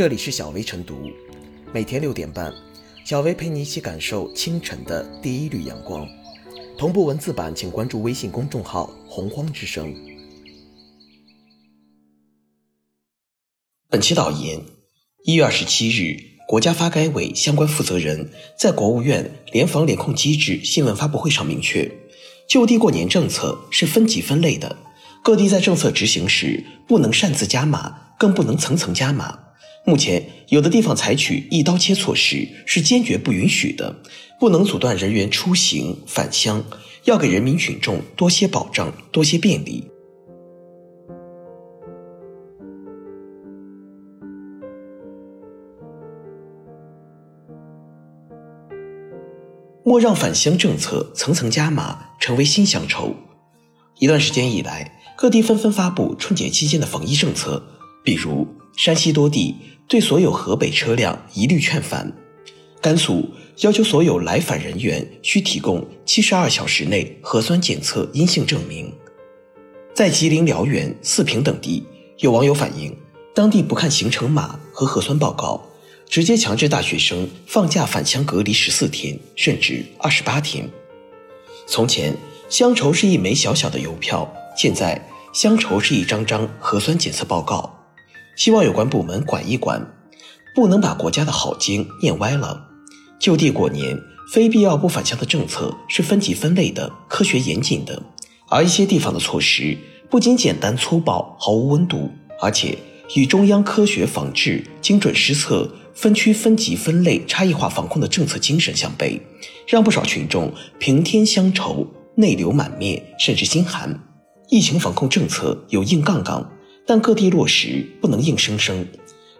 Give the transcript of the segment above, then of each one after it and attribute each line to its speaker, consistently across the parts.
Speaker 1: 这里是小薇晨读，每天六点半，小薇陪你一起感受清晨的第一缕阳光。同步文字版，请关注微信公众号“洪荒之声”。本期导言：一月二十七日，国家发改委相关负责人在国务院联防联控机制新闻发布会上明确，就地过年政策是分级分类的，各地在政策执行时不能擅自加码，更不能层层加码。目前，有的地方采取一刀切措施是坚决不允许的，不能阻断人员出行返乡，要给人民群众多些保障，多些便利。莫让返乡政策层层加码成为新乡愁。一段时间以来，各地纷纷发布春节期间的防疫政策，比如山西多地。对所有河北车辆一律劝返。甘肃要求所有来返人员需提供七十二小时内核酸检测阴性证明。在吉林辽源、四平等地，有网友反映，当地不看行程码和核酸报告，直接强制大学生放假返乡隔离十四天，甚至二十八天。从前，乡愁是一枚小小的邮票，现在乡愁是一张张核酸检测报告。希望有关部门管一管，不能把国家的好经念歪了。就地过年，非必要不返乡的政策是分级分类的、科学严谨的。而一些地方的措施不仅简单粗暴、毫无温度，而且与中央科学防治、精准施策、分区分级分类、差异化防控的政策精神相悖，让不少群众平添乡愁、内流满面，甚至心寒。疫情防控政策有硬杠杠。但各地落实不能硬生生。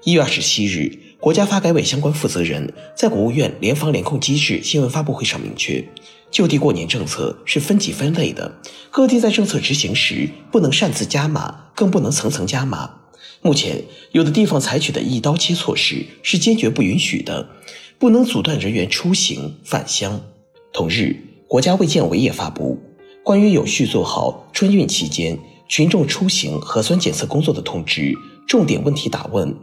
Speaker 1: 一月二十七日，国家发改委相关负责人在国务院联防联控机制新闻发布会上明确，就地过年政策是分级分类的，各地在政策执行时不能擅自加码，更不能层层加码。目前，有的地方采取的一刀切措施是坚决不允许的，不能阻断人员出行返乡。同日，国家卫健委也发布关于有序做好春运期间。群众出行核酸检测工作的通知，重点问题答问，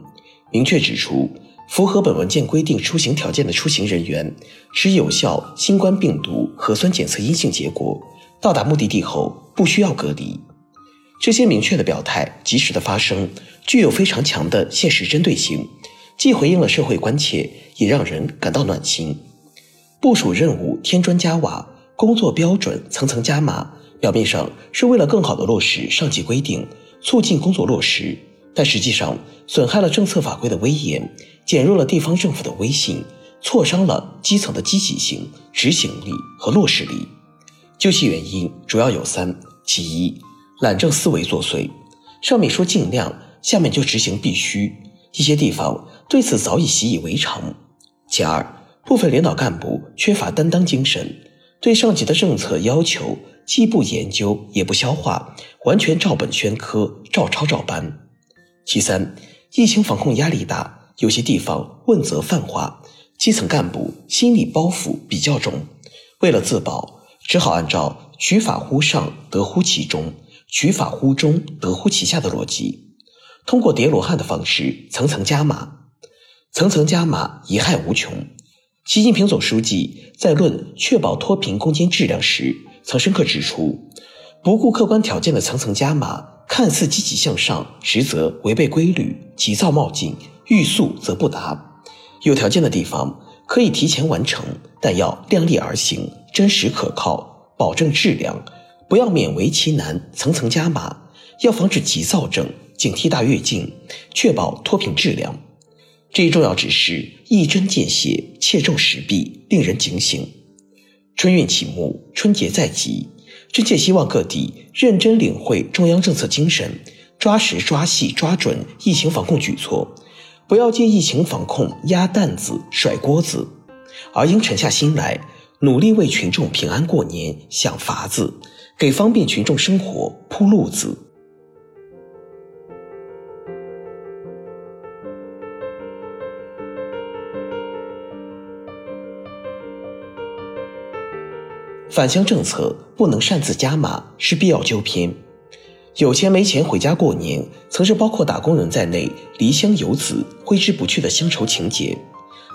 Speaker 1: 明确指出，符合本文件规定出行条件的出行人员，持有效新冠病毒核酸检测阴性结果，到达目的地后不需要隔离。这些明确的表态，及时的发生，具有非常强的现实针对性，既回应了社会关切，也让人感到暖心。部署任务添砖加瓦，工作标准层层加码。表面上是为了更好地落实上级规定，促进工作落实，但实际上损害了政策法规的威严，减弱了地方政府的威信，挫伤了基层的积极性、执行力和落实力。究其原因，主要有三：其一，懒政思维作祟。上面说尽量，下面就执行必须，一些地方对此早已习以为常。其二，部分领导干部缺乏担当精神，对上级的政策要求。既不研究也不消化，完全照本宣科、照抄照搬。其三，疫情防控压力大，有些地方问责泛化，基层干部心理包袱比较重，为了自保，只好按照取法乎上，得乎其中；取法乎中，得乎其下的逻辑，通过叠罗汉的方式层层加码，层层加码，贻害无穷。习近平总书记在论确保脱贫攻坚质量时。曾深刻指出，不顾客观条件的层层加码，看似积极向上，实则违背规律，急躁冒进，欲速则不达。有条件的地方可以提前完成，但要量力而行，真实可靠，保证质量，不要勉为其难，层层加码。要防止急躁症，警惕大跃进，确保脱贫质量。这一重要指示一针见血，切中时弊，令人警醒。春运启幕，春节在即，真切希望各地认真领会中央政策精神，抓实抓细抓准疫情防控举措，不要借疫情防控压担子甩锅子，而应沉下心来，努力为群众平安过年想法子，给方便群众生活铺路子。返乡政策不能擅自加码，是必要纠偏。有钱没钱回家过年，曾是包括打工人在内离乡游子挥之不去的乡愁情节。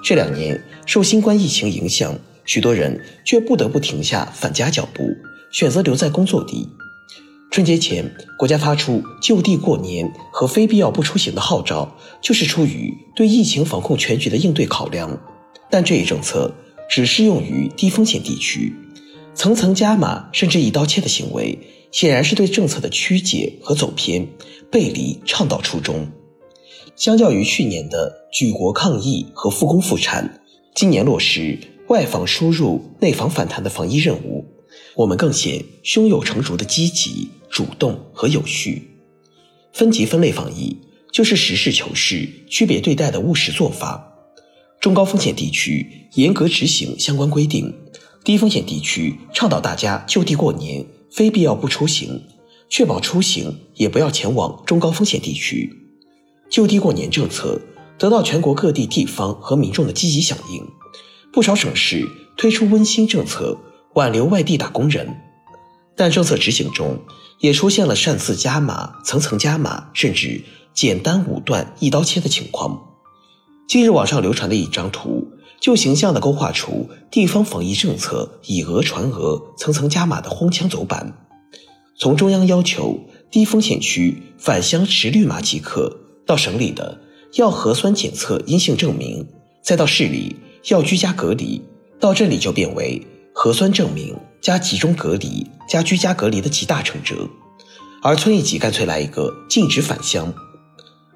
Speaker 1: 这两年受新冠疫情影响，许多人却不得不停下返家脚步，选择留在工作地。春节前，国家发出就地过年和非必要不出行的号召，就是出于对疫情防控全局的应对考量。但这一政策只适用于低风险地区，层层加码甚至一刀切的行为。显然是对政策的曲解和走偏，背离倡导初衷。相较于去年的举国抗疫和复工复产，今年落实外防输入、内防反弹的防疫任务，我们更显胸有成竹的积极、主动和有序。分级分类防疫就是实事求是、区别对待的务实做法。中高风险地区严格执行相关规定，低风险地区倡导大家就地过年。非必要不出行，确保出行也不要前往中高风险地区。就地过年政策得到全国各地地方和民众的积极响应，不少省市推出温馨政策挽留外地打工人。但政策执行中也出现了擅自加码、层层加码，甚至简单武断、一刀切的情况。近日网上流传的一张图，就形象地勾画出地方防疫政策以讹传讹、层层加码的荒腔走板。从中央要求低风险区返乡持绿码即可，到省里的要核酸检测阴性证明，再到市里要居家隔离，到镇里就变为核酸证明加集中隔离加居家隔离的集大成折，而村一级干脆来一个禁止返乡，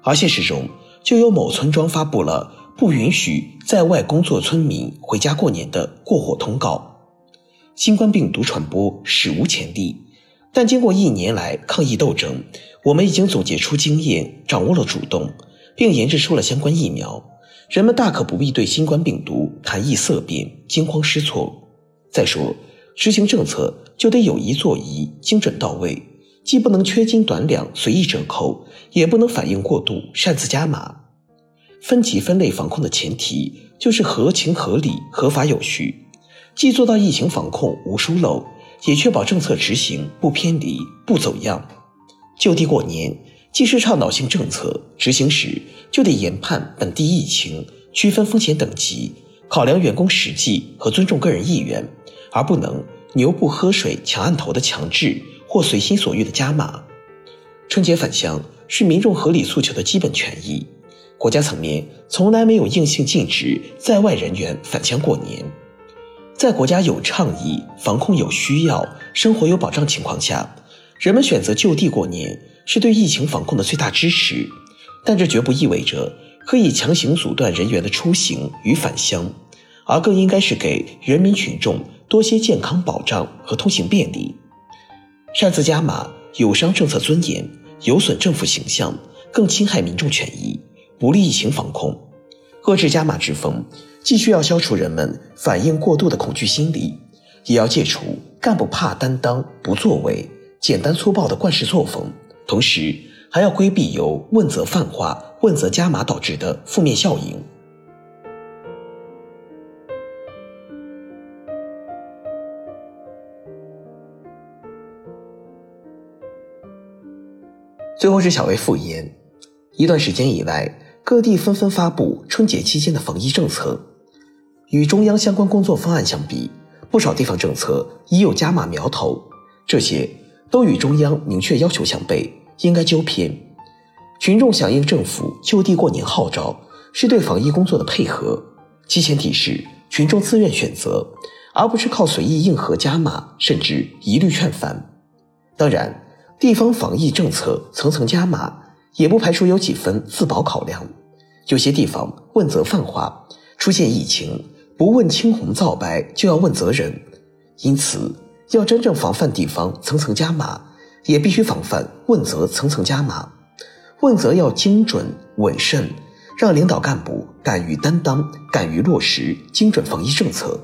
Speaker 1: 而现实中。就有某村庄发布了不允许在外工作村民回家过年的过火通告。新冠病毒传播史无前例，但经过一年来抗疫斗争，我们已经总结出经验，掌握了主动，并研制出了相关疫苗。人们大可不必对新冠病毒谈疫色变、惊慌失措。再说，执行政策就得有仪作仪，精准到位。既不能缺斤短两、随意折扣，也不能反应过度、擅自加码。分级分类防控的前提就是合情合理、合法有序，既做到疫情防控无疏漏，也确保政策执行不偏离、不走样。就地过年既是倡导性政策，执行时就得研判本地疫情，区分风险等级，考量员工实际和尊重个人意愿，而不能牛不喝水强按头的强制。或随心所欲的加码，春节返乡是民众合理诉求的基本权益。国家层面从来没有硬性禁止在外人员返乡过年。在国家有倡议、防控有需要、生活有保障情况下，人们选择就地过年是对疫情防控的最大支持。但这绝不意味着可以强行阻断人员的出行与返乡，而更应该是给人民群众多些健康保障和通行便利。擅自加码有伤政策尊严，有损政府形象，更侵害民众权益，不利疫情防控。遏制加码之风，既需要消除人们反应过度的恐惧心理，也要戒除干部怕担当、不作为、简单粗暴的惯式作风，同时还要规避由问责泛化、问责加码导致的负面效应。最后是小薇复言，一段时间以来，各地纷纷发布春节期间的防疫政策。与中央相关工作方案相比，不少地方政策已有加码苗头，这些都与中央明确要求相悖，应该纠偏。群众响应政府就地过年号召，是对防疫工作的配合，其前提是群众自愿选择，而不是靠随意硬核加码，甚至一律劝返。当然。地方防疫政策层层加码，也不排除有几分自保考量。有些地方问责泛化，出现疫情不问青红皂白就要问责人，因此要真正防范地方层层加码，也必须防范问责层层加码。问责要精准稳慎，让领导干部敢于担当，敢于落实精准防疫政策。